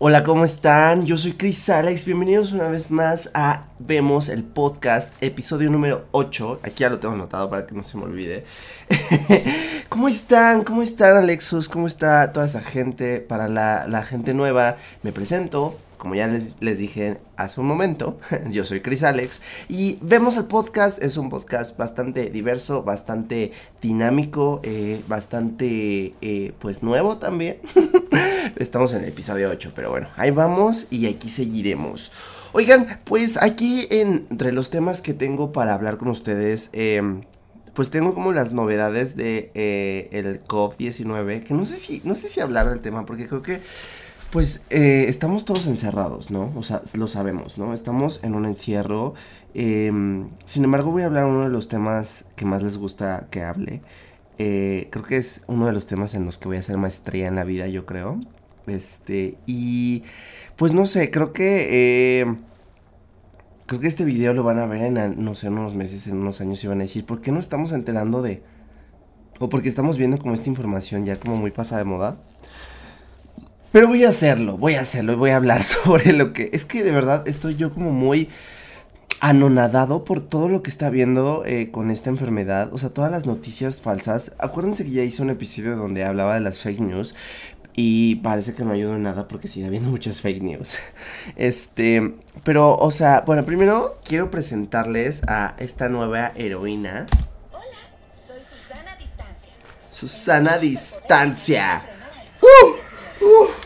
Hola, ¿cómo están? Yo soy Chris Alex. Bienvenidos una vez más a Vemos el Podcast, episodio número 8. Aquí ya lo tengo anotado para que no se me olvide. ¿Cómo están? ¿Cómo están, Alexus? ¿Cómo está toda esa gente? Para la, la gente nueva, me presento como ya les, dije hace un momento, yo soy Chris Alex y vemos el podcast, es un podcast bastante diverso, bastante dinámico, eh, bastante eh, pues nuevo también. Estamos en el episodio 8, pero bueno, ahí vamos y aquí seguiremos. Oigan, pues aquí entre los temas que tengo para hablar con ustedes, em, pues tengo como las novedades de eh, el COVID-19, que no sé si no sé si hablar del tema porque creo que pues eh, estamos todos encerrados, ¿no? O sea, lo sabemos, ¿no? Estamos en un encierro. Em, sin embargo, voy a hablar uno de los temas que más les gusta que hable. Eh, creo que es uno de los temas en los que voy a hacer maestría en la vida, yo creo. Este, y pues no sé, creo que... Eh, creo que este video lo van a ver en, no sé, unos meses, en unos años y van a decir, ¿por qué no estamos enterando de... O porque estamos viendo como esta información ya como muy pasada de moda? Pero voy a hacerlo, voy a hacerlo y voy a hablar sobre lo que... Es que de verdad estoy yo como muy anonadado por todo lo que está viendo eh, con esta enfermedad. O sea, todas las noticias falsas. Acuérdense que ya hice un episodio donde hablaba de las fake news. Y parece que no ayuda en nada porque sigue habiendo muchas fake news. Este, pero, o sea, bueno, primero quiero presentarles a esta nueva heroína. Hola, soy Susana Distancia. Susana Distancia. ¡Uh!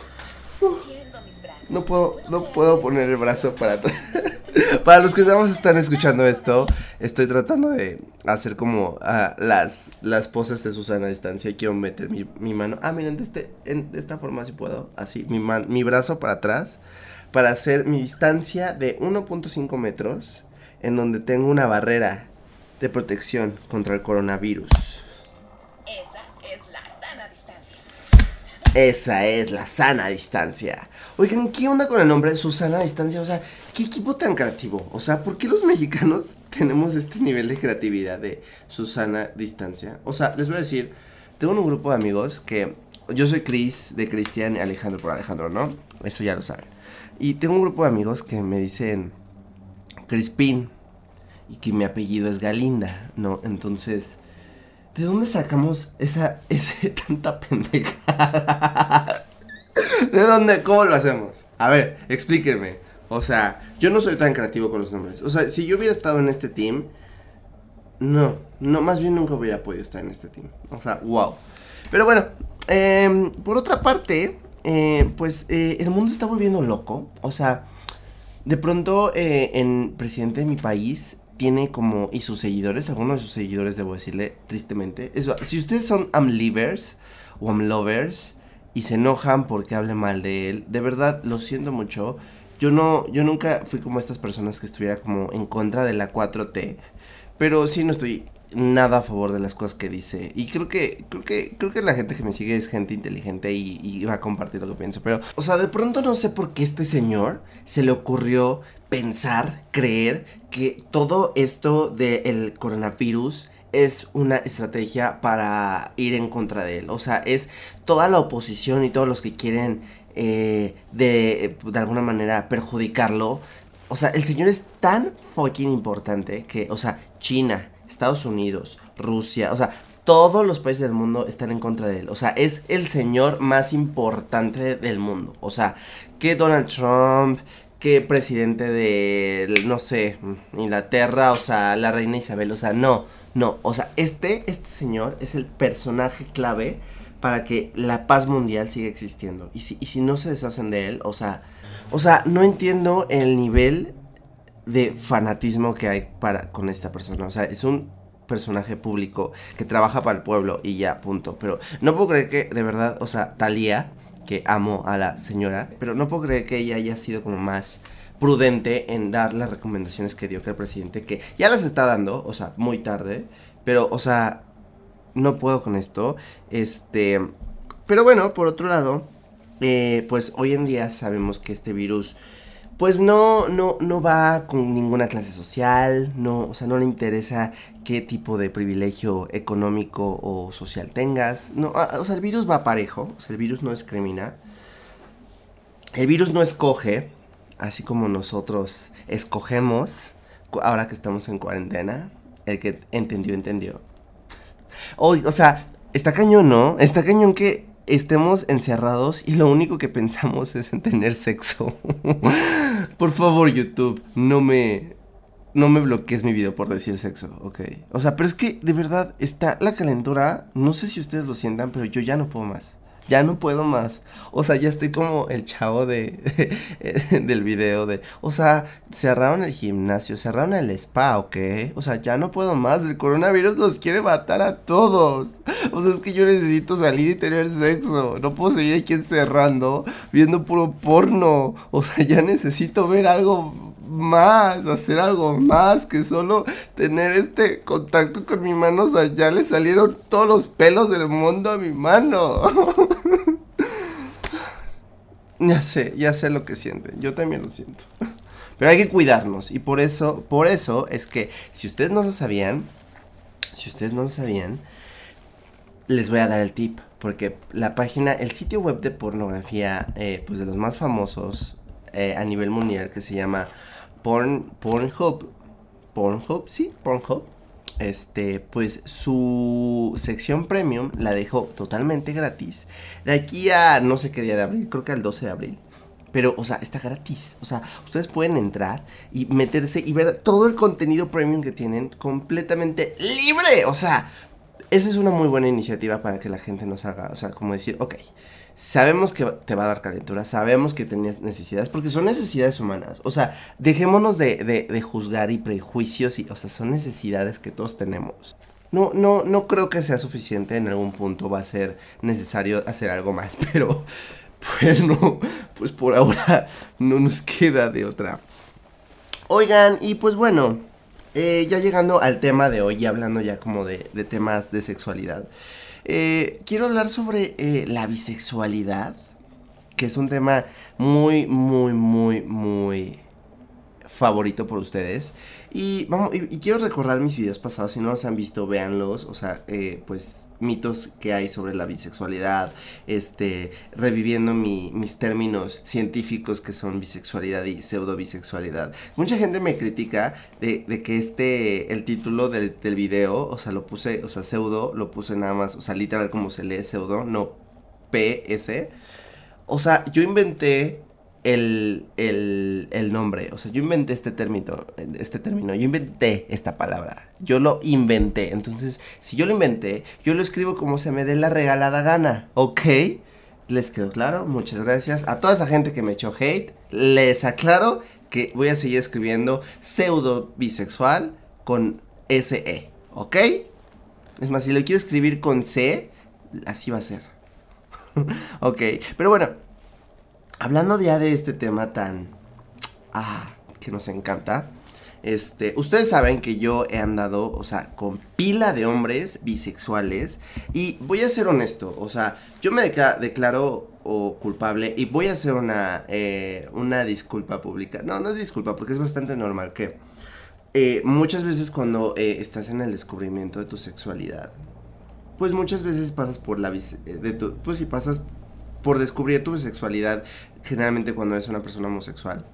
No puedo, no puedo poner el brazo para atrás. para los que estamos están escuchando esto, estoy tratando de hacer como ah, las, las poses de Susana a distancia y quiero meter mi, mano. Ah, miren, de, este, de esta forma si puedo. Así, mi, mi brazo para atrás. Para hacer mi distancia de 1.5 metros. En donde tengo una barrera de protección contra el coronavirus. Esa es la sana distancia. Oigan, ¿qué onda con el nombre Susana Distancia? O sea, ¿qué equipo tan creativo? O sea, ¿por qué los mexicanos tenemos este nivel de creatividad de Susana Distancia? O sea, les voy a decir, tengo un grupo de amigos que yo soy Cris de Cristian y Alejandro por Alejandro, ¿no? Eso ya lo saben. Y tengo un grupo de amigos que me dicen Crispín y que mi apellido es Galinda, ¿no? Entonces, ¿De dónde sacamos esa, ese tanta pendejada? ¿De dónde? ¿Cómo lo hacemos? A ver, explíquenme. O sea, yo no soy tan creativo con los nombres. O sea, si yo hubiera estado en este team, no, no, más bien nunca hubiera podido estar en este team. O sea, wow. Pero bueno, em, por otra parte, eh, pues eh, el mundo está volviendo loco. O sea, de pronto eh, en presidente de mi país tiene como, y sus seguidores, algunos de sus seguidores, debo decirle tristemente, eso, si ustedes son amlivers o amlovers y se enojan porque hable mal de él, de verdad lo siento mucho. Yo no, yo nunca fui como estas personas que estuviera como en contra de la 4T, pero sí no estoy nada a favor de las cosas que dice y creo que creo que creo que la gente que me sigue es gente inteligente y, y, va a compartir lo que pienso pero o sea de pronto no sé por qué este señor se le ocurrió pensar, creer que todo esto del coronavirus es una estrategia para ir en contra de él. O sea, es toda la oposición y todos los que quieren eh, de, de alguna manera perjudicarlo. O sea, el señor es tan fucking importante que, o sea, China, Estados Unidos, Rusia, o sea, todos los países del mundo están en contra de él. O sea, es el señor más importante del mundo. O sea, que Donald Trump, que presidente de, no sé, Inglaterra, o sea, la reina Isabel, o sea, no, no, o sea, este, este señor es el personaje clave para que la paz mundial siga existiendo. Y si, y si no se deshacen de él, o sea, o sea, no entiendo el nivel de fanatismo que hay para con esta persona. O sea, es un personaje público que trabaja para el pueblo y ya, punto. Pero no puedo creer que de verdad, o sea, Talía que amo a la señora, pero no puedo creer que ella haya sido como más prudente en dar las recomendaciones que dio que el presidente, que ya las está dando, o sea, muy tarde, pero, o sea, no puedo con esto, este, pero bueno, por otro lado, eh, pues hoy en día sabemos que este virus pues no, no, no va con ninguna clase social, no, o sea, no le interesa qué tipo de privilegio económico o social tengas. No, ah, o sea, el virus va parejo, o sea, el virus no discrimina. El virus no escoge, así como nosotros escogemos, ahora que estamos en cuarentena. El que entendió, entendió. o sea, está cañón, ¿no? Está cañón que estemos encerrados y lo único que pensamos es en tener sexo. por favor, YouTube, no me. No me bloquees mi video por decir sexo, ok. O sea, pero es que de verdad está la calentura. No sé si ustedes lo sientan, pero yo ya no puedo más ya no puedo más. O sea, ya estoy como el chavo de, del video de, o sea, cerraron el gimnasio, cerraron el spa, ¿ok? O sea, ya no puedo más. El coronavirus los quiere matar a todos. O sea, es que yo necesito salir y tener sexo. No puedo seguir aquí encerrando viendo puro porno. O sea, ya necesito ver algo más, hacer algo más que solo tener este contacto con mi mano. O sea, ya le salieron todos los pelos del mundo a mi mano. ya sé, ya sé lo que sienten. Yo también lo siento. Pero hay que cuidarnos. Y por eso, por eso es que si ustedes no lo sabían, si ustedes no lo sabían, les voy a dar el tip. Porque la página, el sitio web de pornografía, eh, pues de los más famosos eh, a nivel mundial, que se llama Porn, Pornhub, Pornhub, sí, Pornhub, este, pues su sección premium la dejó totalmente gratis. De aquí a no sé qué día de abril, creo que al 12 de abril. Pero, o sea, está gratis. O sea, ustedes pueden entrar y meterse y ver todo el contenido premium que tienen completamente libre. O sea, esa es una muy buena iniciativa para que la gente nos haga, o sea, como decir, ok, sabemos que te va a dar calentura, sabemos que tenías necesidades, porque son necesidades humanas. O sea, dejémonos de, de, juzgar y prejuicios, y, o sea, son necesidades que todos tenemos. No, no, no creo que sea suficiente, en algún punto va a ser necesario hacer algo más, pero bueno, pues por ahora no nos queda de otra. Oigan, y pues bueno, eh, ya llegando al tema de hoy, y hablando ya como de, temas de sexualidad. Eh, quiero hablar sobre eh, la bisexualidad, que es un tema muy, muy, muy, muy favorito por ustedes. Y vamos, y, quiero recordar mis videos pasados, si no los han visto, véanlos, o sea, pues mitos que hay sobre la bisexualidad, este, reviviendo mis términos científicos que son bisexualidad y pseudo bisexualidad. Mucha gente me critica de, que este, el título del, del video, o sea, lo puse, o sea, pseudo, lo puse nada más, o sea, literal como se lee pseudo, no PS. O sea, yo inventé el, el, el, nombre. O sea, yo inventé este término, este término, yo inventé esta palabra. Yo lo inventé. Entonces, si yo lo inventé, yo lo escribo como se me dé la regalada gana. ¿Ok? ¿Les quedó claro? Muchas gracias. A toda esa gente que me echó hate, les aclaro que voy a seguir escribiendo pseudo bisexual con SE. ¿Ok? Es más, si lo quiero escribir con C, así va a ser. ok, pero bueno, hablando ya de este tema tan... Ah, que nos encanta. Este, ustedes saben que yo he andado, o sea, con pila de hombres bisexuales. Y voy a ser honesto, o sea, yo me declaro culpable y voy a hacer una, eh, una disculpa pública. No, no es disculpa, porque es bastante normal que eh, muchas veces cuando eh, estás en el descubrimiento de tu sexualidad, pues muchas veces pasas por la... De pues si pasas por descubrir tu bisexualidad, generalmente cuando eres una persona homosexual,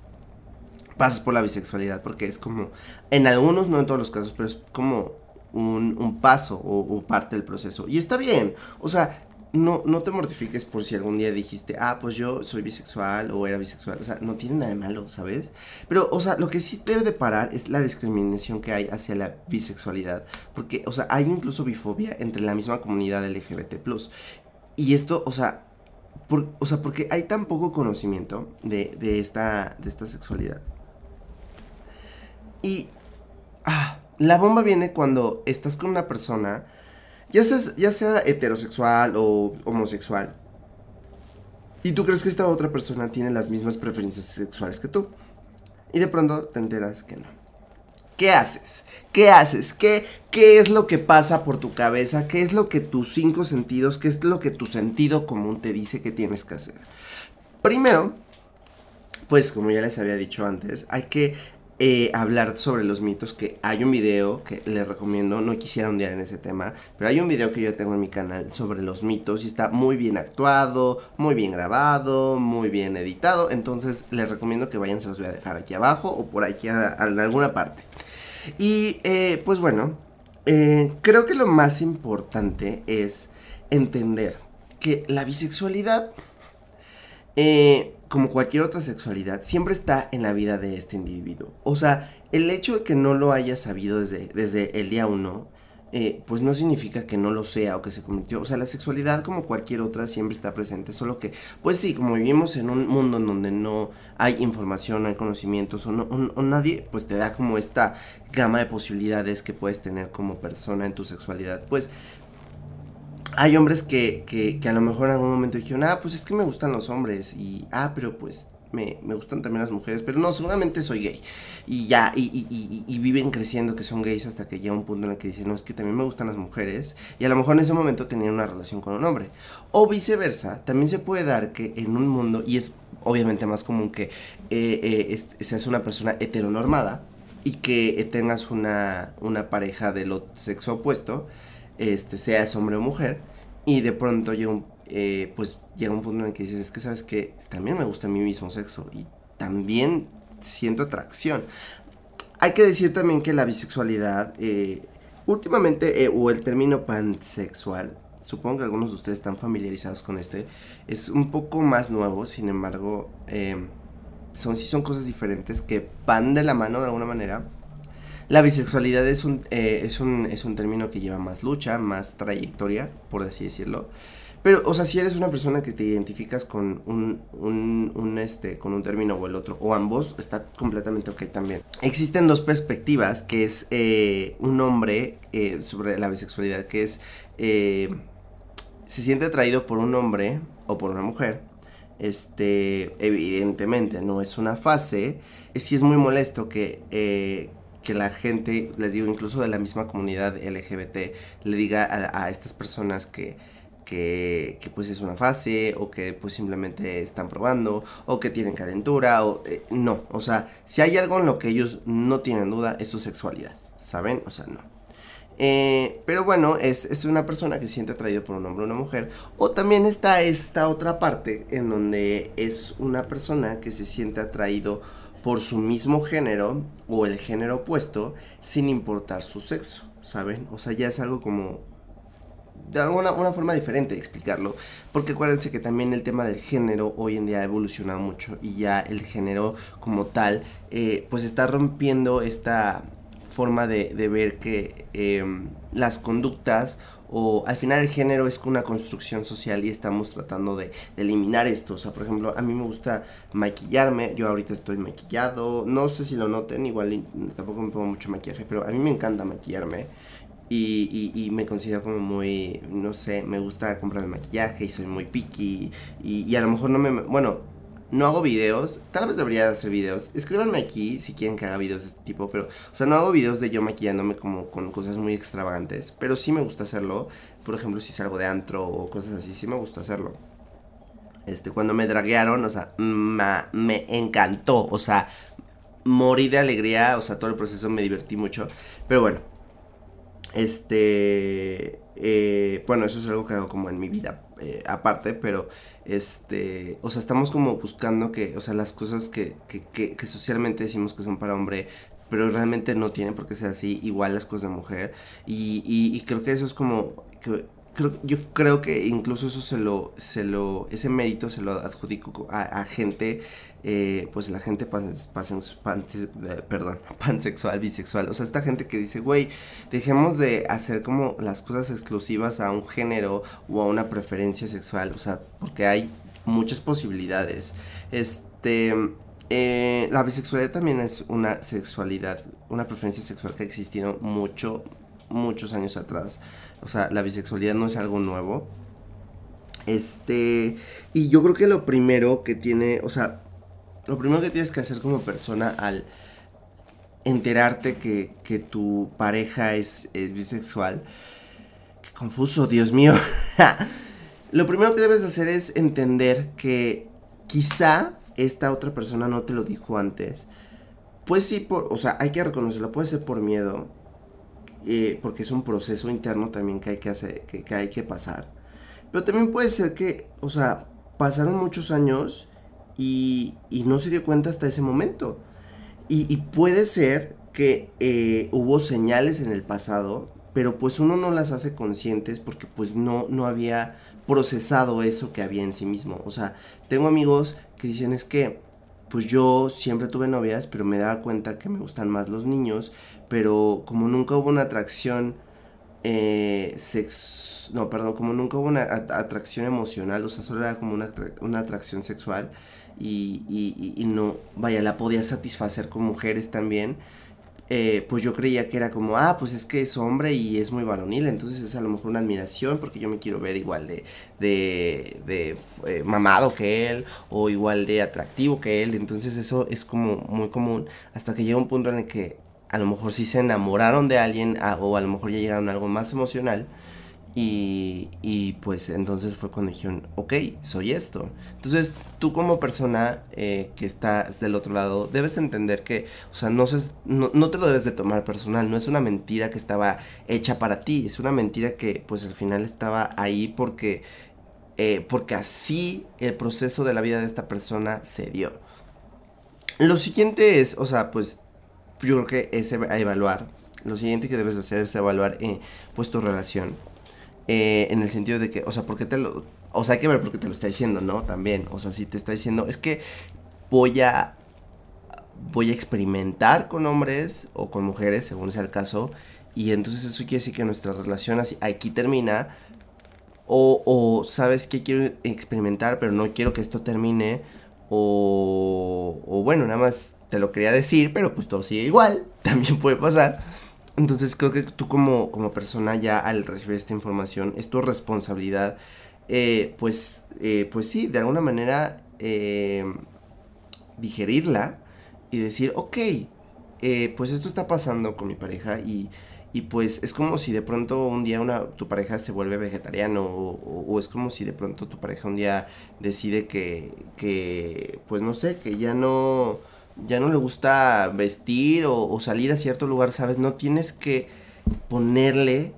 pasas por la bisexualidad, porque es como, en algunos, no en todos los casos, pero es como un, paso o, parte del proceso. Y está bien, o sea, no, no te mortifiques por si algún día dijiste, ah, pues yo soy bisexual o era bisexual, o sea, no tiene nada de malo, ¿sabes? Pero, o sea, lo que sí debe de parar es la discriminación que hay hacia la bisexualidad, porque, o sea, hay incluso bifobia entre la misma comunidad LGBT+. Y esto, o sea, o sea, porque hay tan poco conocimiento de, esta, de esta sexualidad. Y ah, la bomba viene cuando estás con una persona, ya sea, ya sea heterosexual o homosexual, y tú crees que esta otra persona tiene las mismas preferencias sexuales que tú. Y de pronto te enteras que no. ¿Qué haces? ¿Qué haces? ¿Qué, ¿Qué es lo que pasa por tu cabeza? ¿Qué es lo que tus cinco sentidos, qué es lo que tu sentido común te dice que tienes que hacer? Primero, pues como ya les había dicho antes, hay que eh, hablar sobre los mitos, que hay un video que les recomiendo, no quisiera hundir en ese tema, pero hay un video que yo tengo en mi canal sobre los mitos y está muy bien actuado, muy bien grabado, muy bien editado, entonces les recomiendo que vayan, se los voy a dejar aquí abajo o por aquí en alguna parte. Y eh, pues bueno, eh, creo que lo más importante es entender que la bisexualidad como cualquier otra sexualidad, siempre está en la vida de este individuo. O sea, el hecho de que no lo haya sabido desde, desde el día uno, eh, pues no significa que no lo sea o que se convirtió. O sea, la sexualidad, como cualquier otra, siempre está presente. Solo que, pues sí, como vivimos en un mundo en donde no hay información, no hay conocimientos, o, o nadie, pues te da como esta gama de posibilidades que puedes tener como persona en tu sexualidad. Pues hay hombres que, que, que, a lo mejor en algún momento dijeron, ah, pues es que me gustan los hombres. Y, ah, pero pues me, me gustan también las mujeres. Pero no, seguramente soy gay. Y ya, y, y, y, viven creciendo que son gays hasta que llega un punto en el que dicen, no, es que también me gustan las mujeres. Y a lo mejor en ese momento tenían una relación con un hombre. O viceversa, también se puede dar que en un mundo, y es obviamente más común que eh, eh, seas una persona heteronormada y que tengas una, una pareja del sexo opuesto este, seas hombre o mujer, y de pronto llega un, eh, pues llega un punto en el que dices, es que sabes que también me gusta mi mismo sexo y también siento atracción. Hay que decir también que la bisexualidad, eh, últimamente, eh, o el término pansexual, supongo que algunos de ustedes están familiarizados con este, es un poco más nuevo, sin embargo, son, sí son cosas diferentes que van de la mano de alguna manera. La bisexualidad es un, eh, es, un, es un término que lleva más lucha, más trayectoria, por así decirlo. Pero, o sea, si eres una persona que te identificas con un, un, este, con un término o el otro, o ambos, está completamente ok también. Existen dos perspectivas, que es eh, un hombre eh, sobre la bisexualidad, que es, se siente atraído por un hombre o por una mujer. Este, evidentemente, no es una fase. Sí es muy molesto que, que la gente, les digo, incluso de la misma comunidad LGBT, le diga a, estas personas que, que, pues es una fase o que pues simplemente están probando o que tienen calentura o eh, no, o sea, si hay algo en lo que ellos no tienen duda es su sexualidad, ¿saben? O sea, no. Eh, pero bueno, es, es, una persona que se siente atraído por un hombre o una mujer. O también está esta otra parte en donde es una persona que se siente atraído por su mismo género o el género opuesto sin importar su sexo, ¿saben? O sea, ya es algo como de alguna una forma diferente de explicarlo, porque acuérdense que también el tema del género hoy en día ha evolucionado mucho y ya el género como tal, eh, pues está rompiendo esta forma de, de ver que em, las conductas o al final el género es una construcción social y estamos tratando de, eliminar esto. O sea, por ejemplo, a mí me gusta maquillarme, yo ahorita estoy maquillado, no sé si lo noten, igual tampoco me pongo mucho maquillaje, pero a mí me encanta maquillarme. Y, y, me considero como muy, no sé, me gusta comprar el maquillaje y soy muy picky y, y a lo mejor no me, bueno, no hago videos, tal vez debería hacer videos. Escríbanme aquí si quieren que haga videos de este tipo, pero, o sea, no hago videos de yo maquillándome como con cosas muy extravagantes, pero sí me gusta hacerlo. Por ejemplo, si salgo de antro o cosas así, sí me gusta hacerlo. Este, cuando me draguearon, o sea, me encantó, o sea, morí de alegría, o sea, todo el proceso me divertí mucho, pero bueno, este, eh, bueno, eso es algo que hago como en mi vida eh, aparte, pero este, o sea, estamos como buscando que, o sea, las cosas que, que, que, socialmente decimos que son para hombre, pero realmente no tienen por qué ser así, igual las cosas de mujer, y, y, creo que eso es como, yo creo que incluso eso se lo, se lo, ese mérito se lo adjudico a, gente, eh, pues la gente pan, perdón, pansexual, bisexual, o sea, esta gente que dice, güey, dejemos de hacer como las cosas exclusivas a un género o a una preferencia sexual, o sea, porque hay muchas posibilidades. Este, eh, la bisexualidad también es una sexualidad, una preferencia sexual que ha existido mucho, muchos años atrás. O sea, la bisexualidad no es algo nuevo. Este, y yo creo que lo primero que tiene, o sea, lo primero que tienes que hacer como persona al enterarte que, que tu pareja es, es bisexual, qué confuso, Dios mío. lo primero que debes hacer es entender que quizá esta otra persona no te lo dijo antes, pues sí, por, o sea, hay que reconocerlo, puede ser por miedo, eh, porque es un proceso interno también que hay que hacer, que, hay que pasar. Pero también puede ser que, o sea, pasaron muchos años y, y no se dio cuenta hasta ese momento. Y, y puede ser que eh, hubo señales en el pasado, pero pues uno no las hace conscientes porque pues no, no había procesado eso que había en sí mismo. O sea, tengo amigos que dicen es que pues yo siempre tuve novias, pero me daba cuenta que me gustan más los niños, pero como nunca hubo una atracción eh, sex... No, perdón, como nunca hubo una atracción emocional, o sea, solo era como una, una atracción sexual y, y, y, no, vaya, la podía satisfacer con mujeres también, eh, pues yo creía que era como, ah, pues es que es hombre y es muy varonil, entonces es a lo mejor una admiración porque yo me quiero ver igual de, de, de eh, mamado que él o igual de atractivo que él, entonces eso es como muy común hasta que llega un punto en el que a lo mejor sí se enamoraron de alguien o a lo mejor ya llegaron a algo más emocional y, pues entonces fue cuando dijeron, ok, soy esto. Entonces tú como persona eh, que estás del otro lado, debes entender que, o sea, no, se, no, no, te lo debes de tomar personal, no es una mentira que estaba hecha para ti, es una mentira que pues al final estaba ahí porque, eh, porque así el proceso de la vida de esta persona se dio. Lo siguiente es, o sea, pues yo creo que es evaluar. Lo siguiente que debes hacer es evaluar eh, pues tu relación eh, en el sentido de que, o sea, porque te lo... O sea, hay que ver por qué te lo está diciendo, ¿no? También, o sea, si te está diciendo, es que voy a... Voy a experimentar con hombres o con mujeres, según sea el caso, y entonces eso quiere decir que nuestra relación así, aquí termina, o, o sabes que quiero experimentar, pero no quiero que esto termine, o, o bueno, nada más te lo quería decir, pero pues todo sigue igual, también puede pasar. Entonces creo que tú como, como persona ya al recibir esta información es tu responsabilidad, eh, pues, eh, pues sí, de alguna manera eh, digerirla y decir, ok, pues esto está pasando con mi pareja y, y, pues es como si de pronto un día una, tu pareja se vuelve vegetariano o, o, es como si de pronto tu pareja un día decide que, que pues no sé, que ya no ya no le gusta vestir o, salir a cierto lugar, ¿sabes? No tienes que ponerle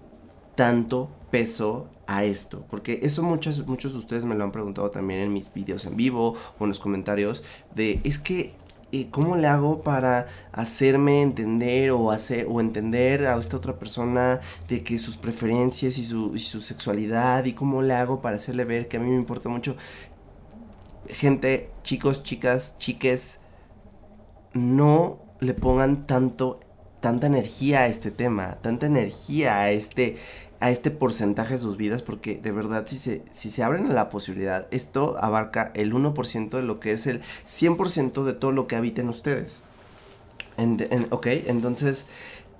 tanto peso a esto, porque eso muchos, muchos de ustedes me lo han preguntado también en mis videos en vivo o en los comentarios, de es que eh, ¿cómo le hago para hacerme entender o hacer o entender a esta otra persona de que sus preferencias y su, y su sexualidad y cómo le hago para hacerle ver que a mí me importa mucho? Gente, chicos, chicas, chiques, no le pongan tanto tanta energía a este tema, tanta energía a este a este porcentaje de sus vidas porque de verdad si se, si se abren a la posibilidad, esto abarca el 1% de lo que es el 100% de todo lo que habiten ustedes. ok, entonces,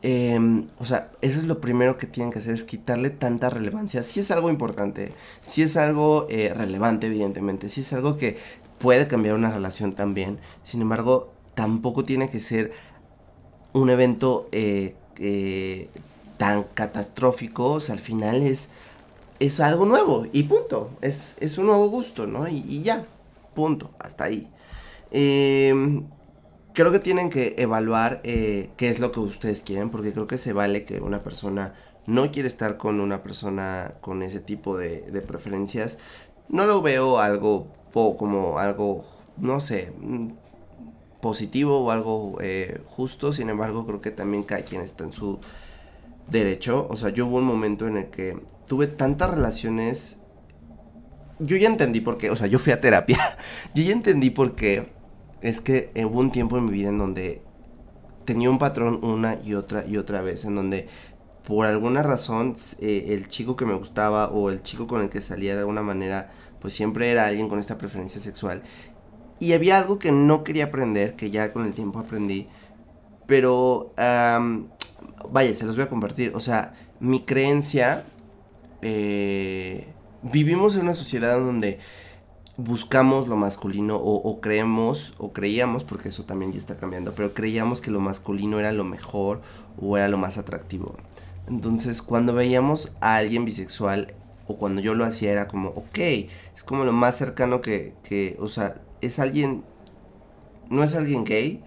em, o sea, eso es lo primero que tienen que hacer, es quitarle tanta relevancia. Si es algo importante, si es algo eh, relevante, evidentemente, si es algo que puede cambiar una relación también. Sin embargo, tampoco tiene que ser un evento eh, eh, tan catastrófico, o sea, al final es, es algo nuevo y punto, es, es un nuevo gusto, ¿no? Y, ya, punto, hasta ahí. Em, creo que tienen que evaluar eh, qué es lo que ustedes quieren, porque creo que se vale que una persona no quiere estar con una persona con ese tipo de, de preferencias. No lo veo algo como algo, no sé, positivo o algo eh, justo, sin embargo creo que también cada quien está en su derecho. O sea, yo hubo un momento en el que tuve tantas relaciones... Yo ya entendí por qué, o sea, yo fui a terapia. yo ya entendí por qué es que hubo un tiempo en mi vida en donde tenía un patrón una y otra y otra vez, en donde por alguna razón eh, el chico que me gustaba o el chico con el que salía de alguna manera, pues siempre era alguien con esta preferencia sexual. Y había algo que no quería aprender, que ya con el tiempo aprendí. Pero, vaya, se los voy a compartir. O sea, mi creencia... Eh, vivimos en una sociedad donde buscamos lo masculino o, creemos o creíamos, porque eso también ya está cambiando, pero creíamos que lo masculino era lo mejor o era lo más atractivo. Entonces cuando veíamos a alguien bisexual o cuando yo lo hacía era como, ok, es como lo más cercano que, que o sea, es alguien no es alguien gay,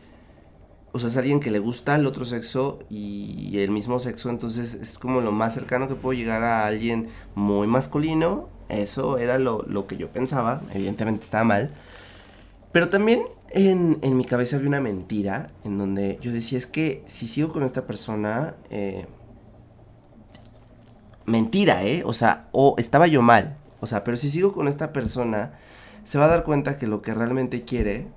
o sea, es alguien que le gusta el otro sexo y el mismo sexo, entonces es como lo más cercano que puedo llegar a alguien muy masculino. Eso era lo, lo que yo pensaba, evidentemente estaba mal. Pero también en, en, mi cabeza había una mentira en donde yo decía, es que si sigo con esta persona, eh, mentira, ¿eh? O sea, o estaba yo mal, o sea, pero si sigo con esta persona, se va a dar cuenta que lo que realmente quiere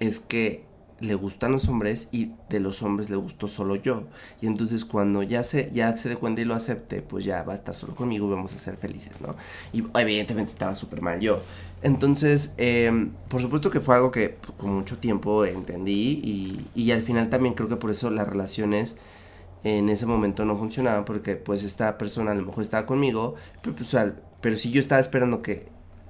es que le gustan los hombres y de los hombres le gustó solo yo. Y entonces cuando ya se, ya se dé cuenta y lo acepte, pues ya va a estar solo conmigo y vamos a ser felices, ¿no? Y evidentemente estaba súper mal yo. Entonces, em, por supuesto que fue algo que con mucho tiempo entendí y, y al final también creo que por eso las relaciones en ese momento no funcionaban porque pues esta persona a lo mejor estaba conmigo, pero, pues, pero si yo estaba esperando que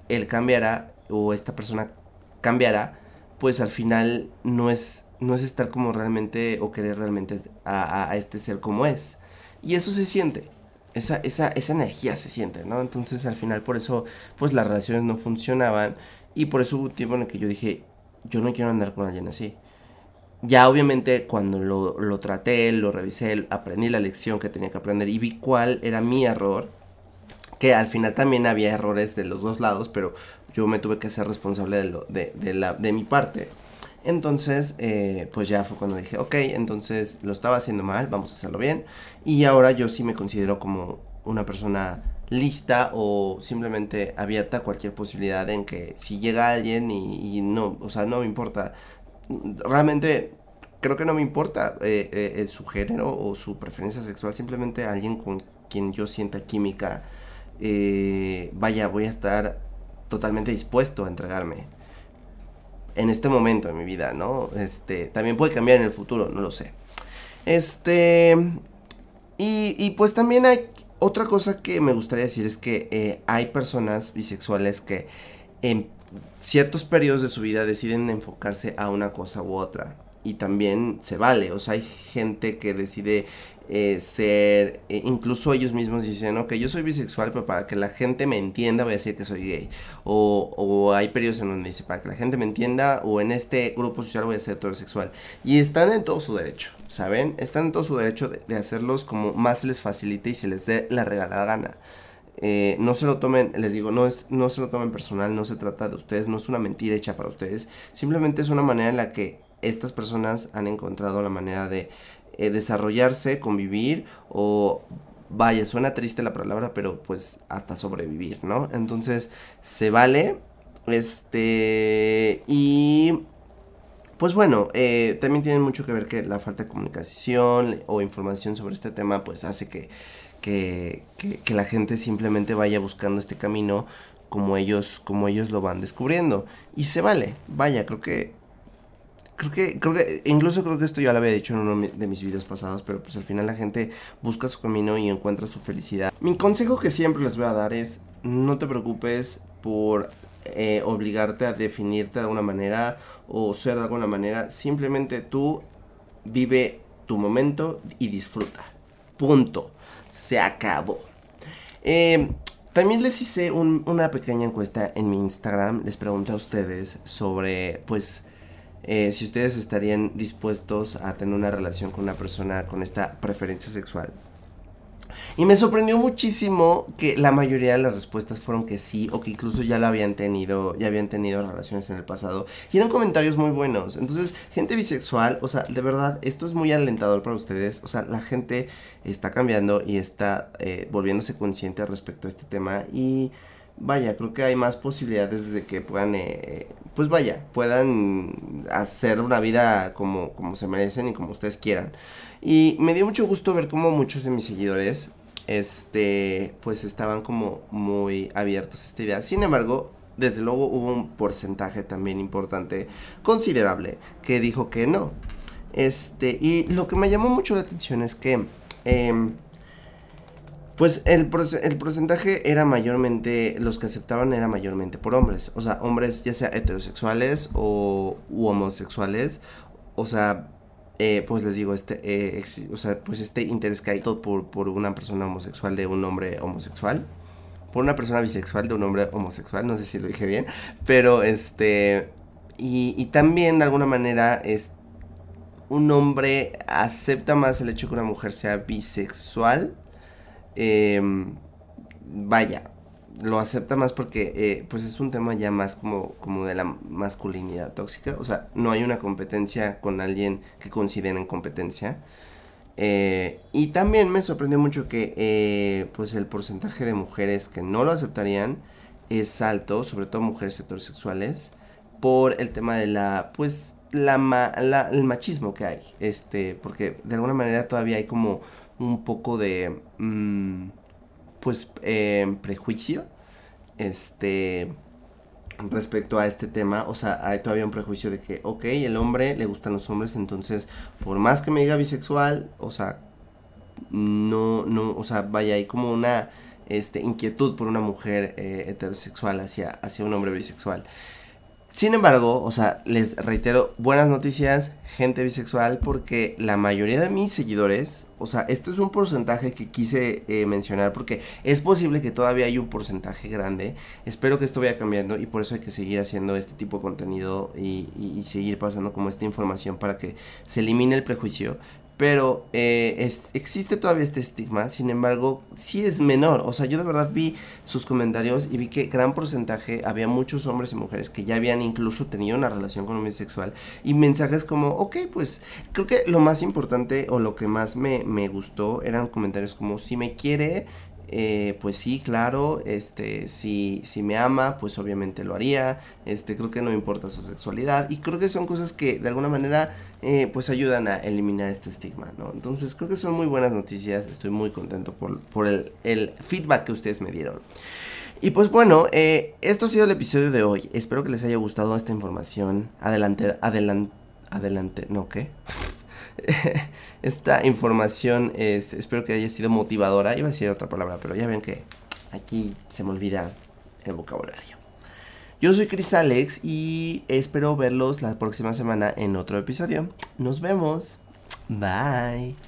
él cambiara o esta persona cambiara, pues al final no es, no es estar como realmente o querer realmente a, este ser como es. Y eso se siente. Esa, esa, esa energía se siente, ¿no? Entonces al final por eso pues las relaciones no funcionaban y por eso hubo un tiempo en el que yo dije, yo no quiero andar con alguien así. Ya obviamente cuando lo, lo traté, lo revisé, aprendí la lección que tenía que aprender y vi cuál era mi error, que al final también había errores de los dos lados, pero yo me tuve que ser responsable de, lo, de, de, la, de mi parte. Entonces, eh, pues ya fue cuando dije, ok, entonces lo estaba haciendo mal, vamos a hacerlo bien. Y ahora yo sí me considero como una persona lista o simplemente abierta a cualquier posibilidad en que si llega alguien y, no, o sea, no me importa. Realmente creo que no me importa eh, eh, su género o su preferencia sexual, simplemente alguien con quien yo sienta química. vaya, voy a estar totalmente dispuesto a entregarme en este momento de mi vida, ¿no? Este, también puede cambiar en el futuro, no lo sé. Este, y, y pues también hay otra cosa que me gustaría decir es que eh, hay personas bisexuales que en ciertos periodos de su vida deciden enfocarse a una cosa u otra. Y también se vale, o sea, hay gente que decide eh, ser, eh, incluso ellos mismos dicen, ok, yo soy bisexual, pero para que la gente me entienda voy a decir que soy gay. O, hay periodos en donde dice, para que la gente me entienda, o en este grupo social voy a ser heterosexual. Y están en todo su derecho, ¿saben? Están en todo su derecho de, hacerlos como más les facilite y se les dé la regalada gana. Eh, no se lo tomen, les digo, no, es, no se lo tomen personal, no se trata de ustedes, no es una mentira hecha para ustedes, simplemente es una manera en la que estas personas han encontrado la manera de eh, desarrollarse, convivir o vaya, suena triste la palabra, pero pues hasta sobrevivir, ¿no? Entonces, se vale. Este, y pues bueno, eh, también tiene mucho que ver que la falta de comunicación o información sobre este tema, pues hace que, que, que la gente simplemente vaya buscando este camino como ellos, como ellos lo van descubriendo. Y se vale, vaya, creo que creo que, creo que, incluso creo que esto ya lo había dicho en uno de mis videos pasados, pero pues al final la gente busca su camino y encuentra su felicidad. Mi consejo que siempre les voy a dar es, no te preocupes por eh, obligarte a definirte de alguna manera o ser de alguna manera, simplemente tú vive tu momento y disfruta. Punto. Se acabó. Eh, también les hice una pequeña encuesta en mi Instagram. Les pregunté a ustedes sobre, pues, eh, si ustedes estarían dispuestos a tener una relación con una persona con esta preferencia sexual. Y me sorprendió muchísimo que la mayoría de las respuestas fueron que sí o que incluso ya lo habían tenido, ya habían tenido relaciones en el pasado. Y eran comentarios muy buenos. Entonces, gente bisexual, o sea, de verdad, esto es muy alentador para ustedes. O sea, la gente está cambiando y está eh, volviéndose consciente respecto a este tema. Y vaya, creo que hay más posibilidades de que puedan, eh, pues vaya, puedan hacer una vida como, como se merecen y como ustedes quieran. Y me dio mucho gusto ver como muchos de mis seguidores, este, pues estaban como muy abiertos a esta idea. Sin embargo, desde luego hubo un porcentaje también importante, considerable, que dijo que no. Este, y lo que me llamó mucho la atención es que... Eh, pues el, porcentaje era mayormente, los que aceptaban era mayormente por hombres, o sea, hombres ya sea heterosexuales o u homosexuales, o sea, eh, pues les digo, este, eh, o sea, pues este interés que por, por una persona homosexual de un hombre homosexual, por una persona bisexual de un hombre homosexual, no sé si lo dije bien, pero este, y, también de alguna manera es un hombre acepta más el hecho que una mujer sea bisexual. Em, vaya, lo acepta más porque eh, pues es un tema ya más como, como de la masculinidad tóxica. O sea, no hay una competencia con alguien que consideren competencia. Eh, y también me sorprendió mucho que eh, pues el porcentaje de mujeres que no lo aceptarían es alto, sobre todo mujeres heterosexuales, por el tema de la pues la, el machismo que hay. Este, porque de alguna manera todavía hay como un poco de mm, pues eh, prejuicio este respecto a este tema, o sea, hay todavía un prejuicio de que, ok, el hombre le gustan los hombres, entonces, por más que me diga bisexual, o sea, no, no, o sea, vaya, hay como una, este, inquietud por una mujer eh, heterosexual hacia, hacia un hombre bisexual. Sin embargo, o sea, les reitero, buenas noticias, gente bisexual, porque la mayoría de mis seguidores, o sea, esto es un porcentaje que quise eh, mencionar porque es posible que todavía hay un porcentaje grande. Espero que esto vaya cambiando y por eso hay que seguir haciendo este tipo de contenido y, y seguir pasando como esta información para que se elimine el prejuicio pero eh, existe todavía este estigma, sin embargo, sí es menor. O sea, yo de verdad vi sus comentarios y vi que gran porcentaje, había muchos hombres y mujeres que ya habían incluso tenido una relación con un bisexual y mensajes como, ok, pues creo que lo más importante o lo que más me, me gustó eran comentarios como, si me quiere, eh, pues sí, claro, este, si, si me ama, pues obviamente lo haría, este, creo que no importa su sexualidad y creo que son cosas que de alguna manera eh, pues ayudan a eliminar este estigma, ¿no? Entonces creo que son muy buenas noticias, estoy muy contento por, por el, el feedback que ustedes me dieron. Y pues bueno, eh, esto ha sido el episodio de hoy. Espero que les haya gustado esta información. Adelante, adelante, adelante, ¿no qué? esta información es, espero que haya sido motivadora. Iba a decir otra palabra, pero ya ven que aquí se me olvida el vocabulario. Yo soy Chris Alex y espero verlos la próxima semana en otro episodio. Nos vemos. Bye.